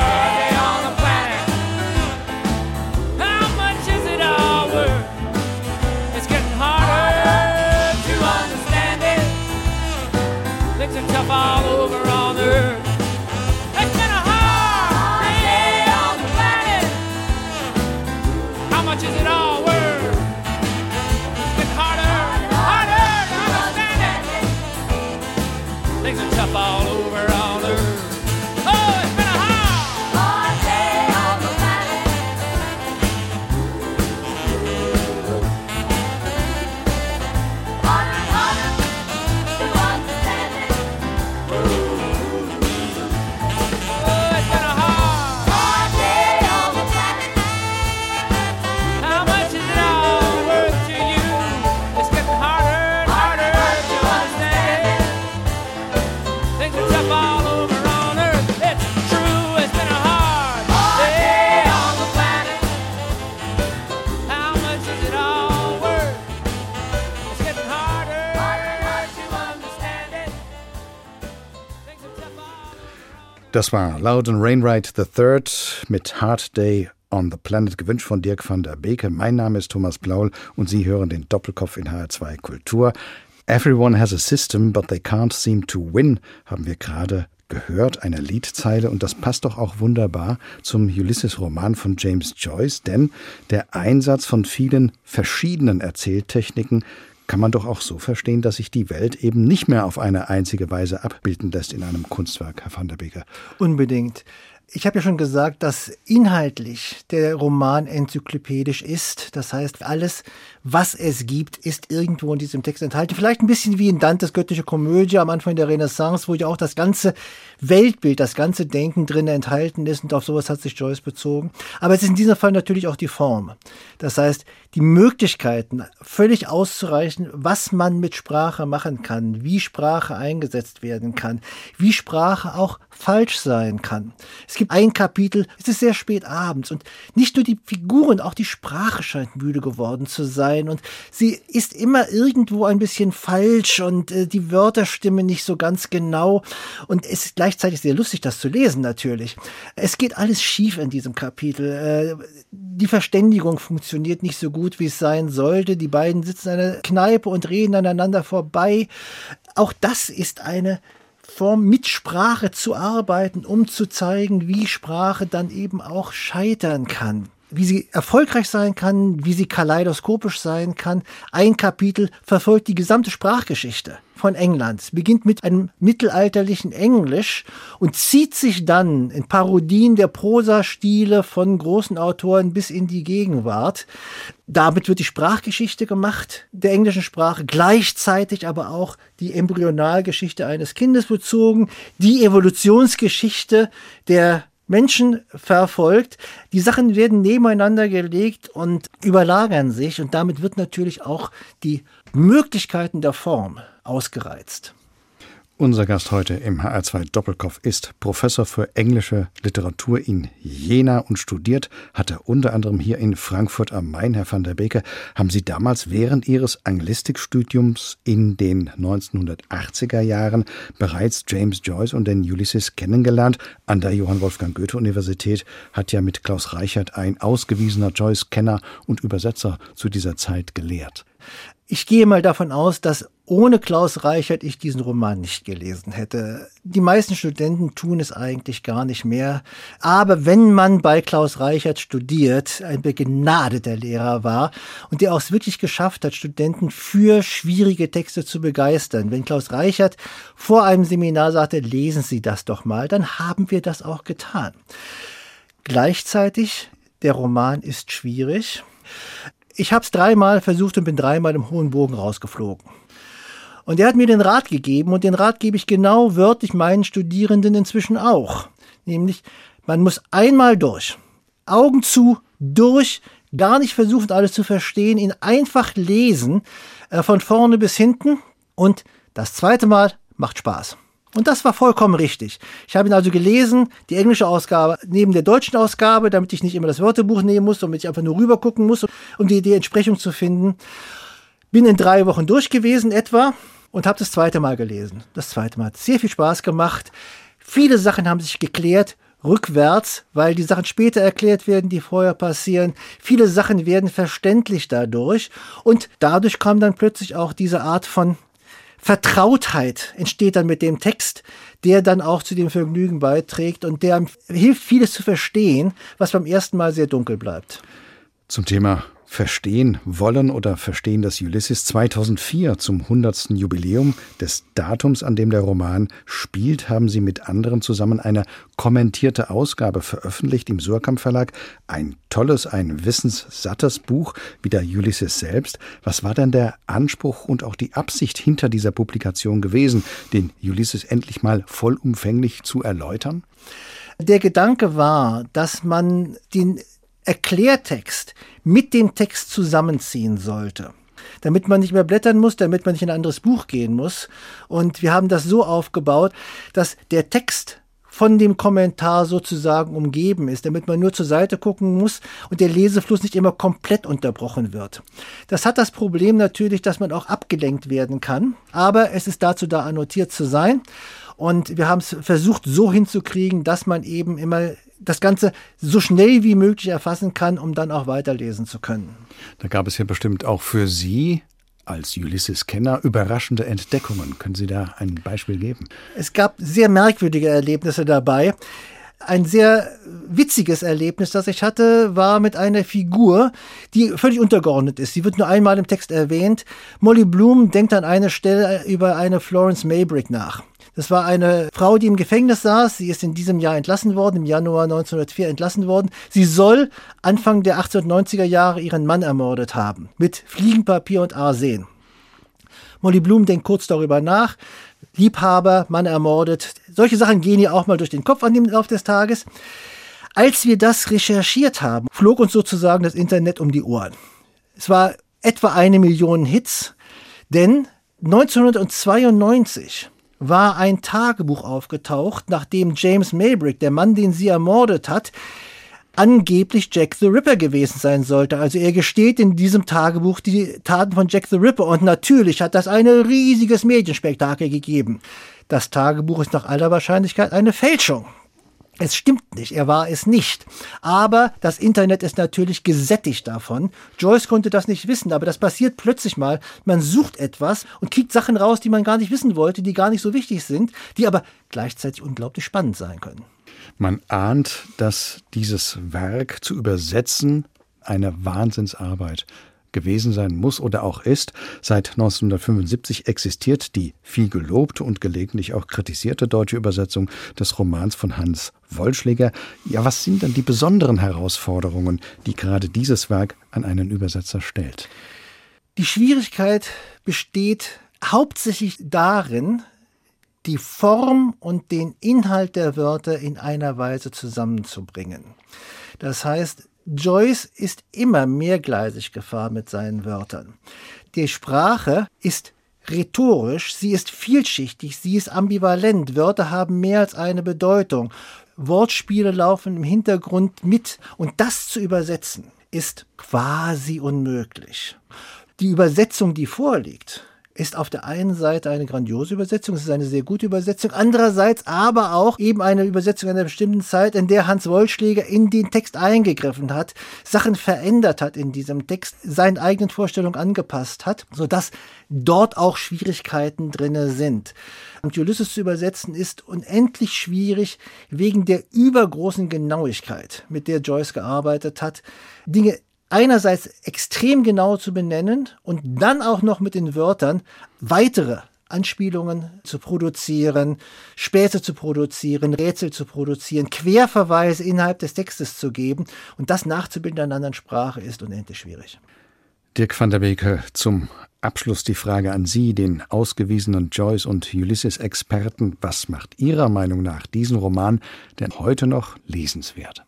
Das war Loudon Rainwright III mit Hard Day on the Planet, gewünscht von Dirk van der Beke. Mein Name ist Thomas Blaul und Sie hören den Doppelkopf in HR2 Kultur. Everyone has a system, but they can't seem to win, haben wir gerade gehört, eine Liedzeile, und das passt doch auch wunderbar zum Ulysses-Roman von James Joyce, denn der Einsatz von vielen verschiedenen Erzähltechniken kann man doch auch so verstehen, dass sich die Welt eben nicht mehr auf eine einzige Weise abbilden lässt in einem Kunstwerk, Herr van der Beeke. Unbedingt. Ich habe ja schon gesagt, dass inhaltlich der Roman enzyklopädisch ist. Das heißt, alles, was es gibt, ist irgendwo in diesem Text enthalten. Vielleicht ein bisschen wie in Dantes göttliche Komödie am Anfang der Renaissance, wo ja auch das ganze Weltbild, das ganze Denken drin enthalten ist und auf sowas hat sich Joyce bezogen. Aber es ist in diesem Fall natürlich auch die Form. Das heißt, die Möglichkeiten völlig auszureichen, was man mit Sprache machen kann, wie Sprache eingesetzt werden kann, wie Sprache auch falsch sein kann. Es gibt ein Kapitel, es ist sehr spät abends und nicht nur die Figuren, auch die Sprache scheint müde geworden zu sein und sie ist immer irgendwo ein bisschen falsch und äh, die Wörter stimmen nicht so ganz genau und es ist gleichzeitig sehr lustig, das zu lesen natürlich. Es geht alles schief in diesem Kapitel. Äh, die Verständigung funktioniert nicht so gut, wie es sein sollte. Die beiden sitzen in einer Kneipe und reden aneinander vorbei. Auch das ist eine Form mit Sprache zu arbeiten, um zu zeigen, wie Sprache dann eben auch scheitern kann wie sie erfolgreich sein kann, wie sie kaleidoskopisch sein kann. Ein Kapitel verfolgt die gesamte Sprachgeschichte von England, beginnt mit einem mittelalterlichen Englisch und zieht sich dann in Parodien der Prosastile von großen Autoren bis in die Gegenwart. Damit wird die Sprachgeschichte gemacht der englischen Sprache, gleichzeitig aber auch die Embryonalgeschichte eines Kindes bezogen, die Evolutionsgeschichte der Menschen verfolgt. Die Sachen werden nebeneinander gelegt und überlagern sich und damit wird natürlich auch die Möglichkeiten der Form ausgereizt. Unser Gast heute im HR2 Doppelkopf ist Professor für englische Literatur in Jena und studiert hatte unter anderem hier in Frankfurt am Main. Herr van der Beeke, haben Sie damals während Ihres Anglistikstudiums in den 1980er Jahren bereits James Joyce und den Ulysses kennengelernt? An der Johann Wolfgang Goethe Universität hat ja mit Klaus Reichert ein ausgewiesener Joyce-Kenner und Übersetzer zu dieser Zeit gelehrt. Ich gehe mal davon aus, dass ohne Klaus Reichert ich diesen Roman nicht gelesen hätte. Die meisten Studenten tun es eigentlich gar nicht mehr. Aber wenn man bei Klaus Reichert studiert, ein begnadeter Lehrer war und der auch es wirklich geschafft hat, Studenten für schwierige Texte zu begeistern, wenn Klaus Reichert vor einem Seminar sagte, lesen Sie das doch mal, dann haben wir das auch getan. Gleichzeitig, der Roman ist schwierig. Ich habe es dreimal versucht und bin dreimal im hohen Bogen rausgeflogen. Und er hat mir den Rat gegeben und den Rat gebe ich genau wörtlich meinen Studierenden inzwischen auch. Nämlich, man muss einmal durch. Augen zu, durch, gar nicht versuchen, alles zu verstehen, ihn einfach lesen, äh, von vorne bis hinten. Und das zweite Mal macht Spaß. Und das war vollkommen richtig. Ich habe ihn also gelesen, die englische Ausgabe neben der deutschen Ausgabe, damit ich nicht immer das Wörterbuch nehmen muss, damit ich einfach nur rüber gucken muss, um die, die Entsprechung zu finden. Bin in drei Wochen durch gewesen etwa und habe das zweite Mal gelesen. Das zweite Mal hat sehr viel Spaß gemacht. Viele Sachen haben sich geklärt rückwärts, weil die Sachen später erklärt werden, die vorher passieren. Viele Sachen werden verständlich dadurch und dadurch kam dann plötzlich auch diese Art von Vertrautheit entsteht dann mit dem Text, der dann auch zu dem Vergnügen beiträgt und der hilft, vieles zu verstehen, was beim ersten Mal sehr dunkel bleibt. Zum Thema verstehen wollen oder verstehen das Ulysses 2004 zum 100. Jubiläum des Datums, an dem der Roman spielt, haben Sie mit anderen zusammen eine kommentierte Ausgabe veröffentlicht im Surkamp Verlag. Ein tolles, ein wissenssattes Buch, wie der Ulysses selbst. Was war denn der Anspruch und auch die Absicht hinter dieser Publikation gewesen, den Ulysses endlich mal vollumfänglich zu erläutern? Der Gedanke war, dass man den Erklärtext mit dem Text zusammenziehen sollte. Damit man nicht mehr blättern muss, damit man nicht in ein anderes Buch gehen muss. Und wir haben das so aufgebaut, dass der Text von dem Kommentar sozusagen umgeben ist, damit man nur zur Seite gucken muss und der Lesefluss nicht immer komplett unterbrochen wird. Das hat das Problem natürlich, dass man auch abgelenkt werden kann, aber es ist dazu da, annotiert zu sein. Und wir haben es versucht, so hinzukriegen, dass man eben immer das Ganze so schnell wie möglich erfassen kann, um dann auch weiterlesen zu können. Da gab es ja bestimmt auch für Sie als Ulysses-Kenner überraschende Entdeckungen. Können Sie da ein Beispiel geben? Es gab sehr merkwürdige Erlebnisse dabei. Ein sehr witziges Erlebnis, das ich hatte, war mit einer Figur, die völlig untergeordnet ist. Sie wird nur einmal im Text erwähnt. Molly Bloom denkt an einer Stelle über eine Florence Maybrick nach. Das war eine Frau, die im Gefängnis saß. Sie ist in diesem Jahr entlassen worden, im Januar 1904 entlassen worden. Sie soll Anfang der 1890er Jahre ihren Mann ermordet haben. Mit Fliegenpapier und Arsen. Molly Bloom denkt kurz darüber nach. Liebhaber, Mann ermordet. Solche Sachen gehen ihr auch mal durch den Kopf an dem Lauf des Tages. Als wir das recherchiert haben, flog uns sozusagen das Internet um die Ohren. Es war etwa eine Million Hits, denn 1992 war ein Tagebuch aufgetaucht, nachdem James Maybrick, der Mann, den sie ermordet hat, angeblich Jack the Ripper gewesen sein sollte. Also er gesteht in diesem Tagebuch die Taten von Jack the Ripper und natürlich hat das ein riesiges Medienspektakel gegeben. Das Tagebuch ist nach aller Wahrscheinlichkeit eine Fälschung. Es stimmt nicht, er war es nicht. Aber das Internet ist natürlich gesättigt davon. Joyce konnte das nicht wissen, aber das passiert plötzlich mal. Man sucht etwas und kriegt Sachen raus, die man gar nicht wissen wollte, die gar nicht so wichtig sind, die aber gleichzeitig unglaublich spannend sein können. Man ahnt, dass dieses Werk zu übersetzen eine Wahnsinnsarbeit gewesen sein muss oder auch ist. Seit 1975 existiert die viel gelobte und gelegentlich auch kritisierte deutsche Übersetzung des Romans von Hans Wollschläger. Ja, was sind denn die besonderen Herausforderungen, die gerade dieses Werk an einen Übersetzer stellt? Die Schwierigkeit besteht hauptsächlich darin, die Form und den Inhalt der Wörter in einer Weise zusammenzubringen. Das heißt, Joyce ist immer mehrgleisig gefahren mit seinen Wörtern. Die Sprache ist rhetorisch, sie ist vielschichtig, sie ist ambivalent. Wörter haben mehr als eine Bedeutung. Wortspiele laufen im Hintergrund mit und das zu übersetzen ist quasi unmöglich. Die Übersetzung, die vorliegt, ist auf der einen Seite eine grandiose Übersetzung, es ist eine sehr gute Übersetzung, andererseits aber auch eben eine Übersetzung einer bestimmten Zeit, in der Hans Wollschläger in den Text eingegriffen hat, Sachen verändert hat in diesem Text, seinen eigenen Vorstellungen angepasst hat, sodass dort auch Schwierigkeiten drinne sind. Und Ulysses zu übersetzen ist unendlich schwierig wegen der übergroßen Genauigkeit, mit der Joyce gearbeitet hat, Dinge einerseits extrem genau zu benennen und dann auch noch mit den Wörtern weitere Anspielungen zu produzieren, Späße zu produzieren, Rätsel zu produzieren, Querverweise innerhalb des Textes zu geben und das nachzubilden in einer anderen Sprache ist unendlich schwierig. Dirk van der Beke zum Abschluss die Frage an Sie, den ausgewiesenen Joyce- und Ulysses-Experten. Was macht Ihrer Meinung nach diesen Roman denn heute noch lesenswert?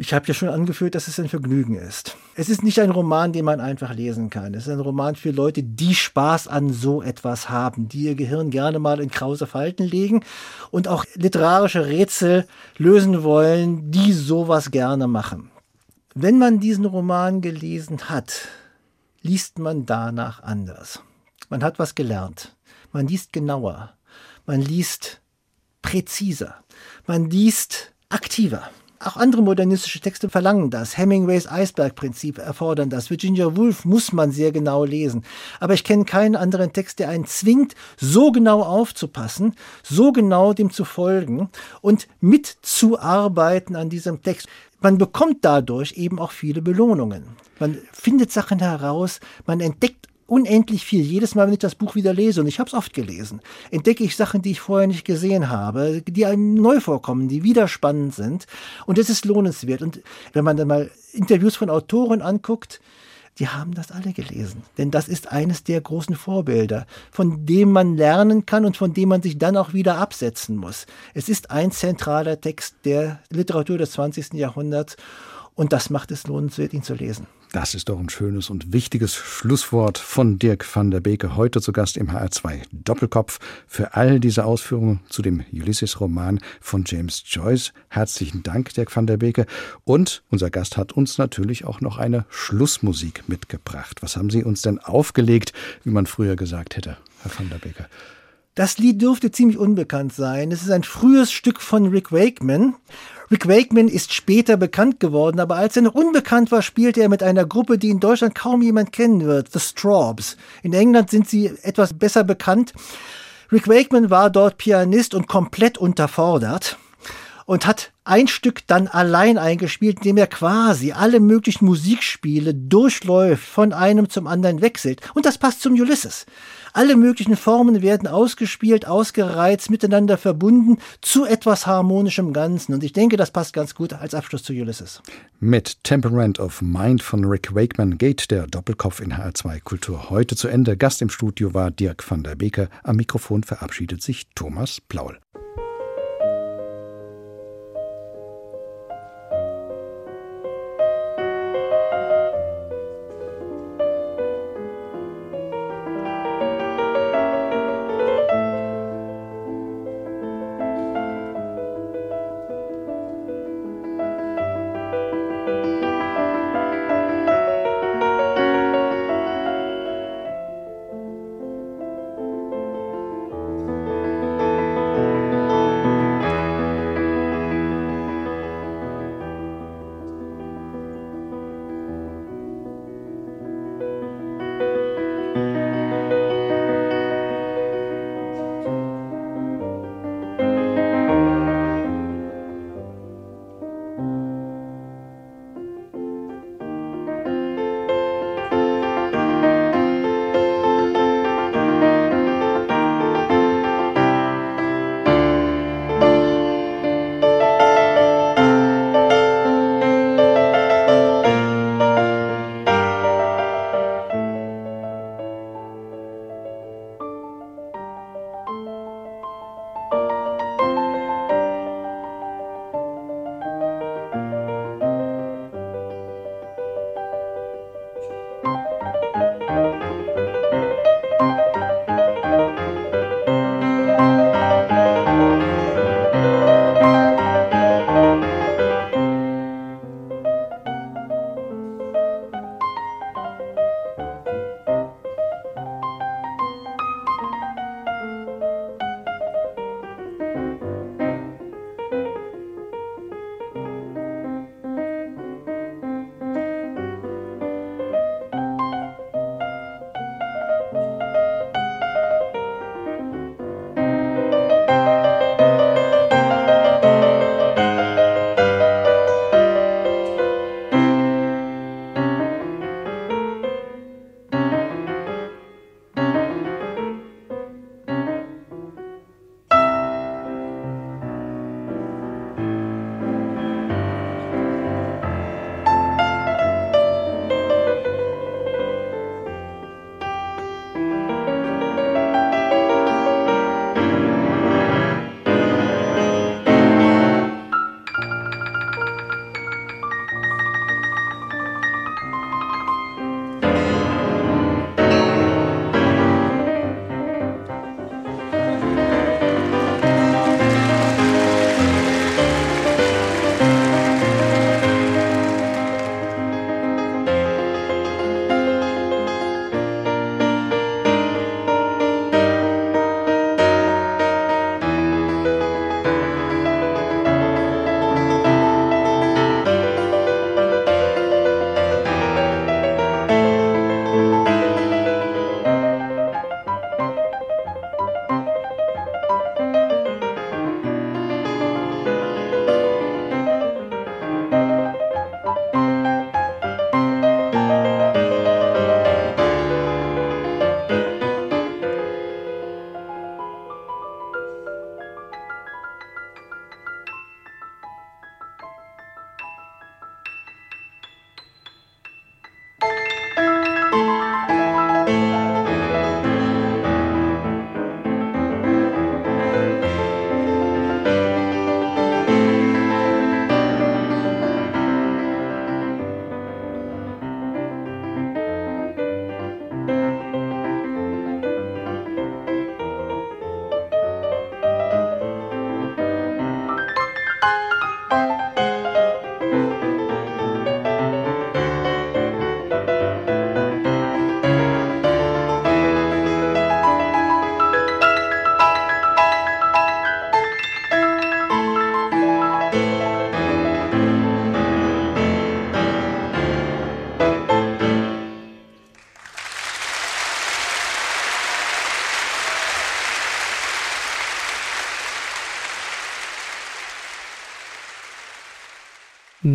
Ich habe ja schon angeführt, dass es ein Vergnügen ist. Es ist nicht ein Roman, den man einfach lesen kann. Es ist ein Roman für Leute, die Spaß an so etwas haben, die ihr Gehirn gerne mal in krause Falten legen und auch literarische Rätsel lösen wollen, die sowas gerne machen. Wenn man diesen Roman gelesen hat, liest man danach anders. Man hat was gelernt. Man liest genauer. Man liest präziser. Man liest aktiver. Auch andere modernistische Texte verlangen das. Hemingways Eisbergprinzip erfordern das. Virginia Woolf muss man sehr genau lesen. Aber ich kenne keinen anderen Text, der einen zwingt, so genau aufzupassen, so genau dem zu folgen und mitzuarbeiten an diesem Text. Man bekommt dadurch eben auch viele Belohnungen. Man findet Sachen heraus, man entdeckt unendlich viel. Jedes Mal, wenn ich das Buch wieder lese, und ich habe es oft gelesen, entdecke ich Sachen, die ich vorher nicht gesehen habe, die einem neu vorkommen, die wieder spannend sind. Und es ist lohnenswert. Und wenn man dann mal Interviews von Autoren anguckt, die haben das alle gelesen. Denn das ist eines der großen Vorbilder, von dem man lernen kann und von dem man sich dann auch wieder absetzen muss. Es ist ein zentraler Text der Literatur des 20. Jahrhunderts und das macht es lohnenswert, ihn zu lesen. Das ist doch ein schönes und wichtiges Schlusswort von Dirk van der Beke, heute zu Gast im HR2 Doppelkopf. Für all diese Ausführungen zu dem Ulysses-Roman von James Joyce. Herzlichen Dank, Dirk van der Beke. Und unser Gast hat uns natürlich auch noch eine Schlussmusik mitgebracht. Was haben Sie uns denn aufgelegt, wie man früher gesagt hätte, Herr van der Beke? Das Lied dürfte ziemlich unbekannt sein. Es ist ein frühes Stück von Rick Wakeman. Rick Wakeman ist später bekannt geworden, aber als er noch unbekannt war, spielte er mit einer Gruppe, die in Deutschland kaum jemand kennen wird, The Strawbs. In England sind sie etwas besser bekannt. Rick Wakeman war dort Pianist und komplett unterfordert und hat ein Stück dann allein eingespielt, indem er quasi alle möglichen Musikspiele durchläuft, von einem zum anderen wechselt. Und das passt zum Ulysses. Alle möglichen Formen werden ausgespielt, ausgereizt, miteinander verbunden zu etwas harmonischem Ganzen. Und ich denke, das passt ganz gut als Abschluss zu Ulysses. Mit Temperament of Mind von Rick Wakeman geht der Doppelkopf in HR2 Kultur heute zu Ende. Gast im Studio war Dirk van der Beeke. Am Mikrofon verabschiedet sich Thomas Plaul.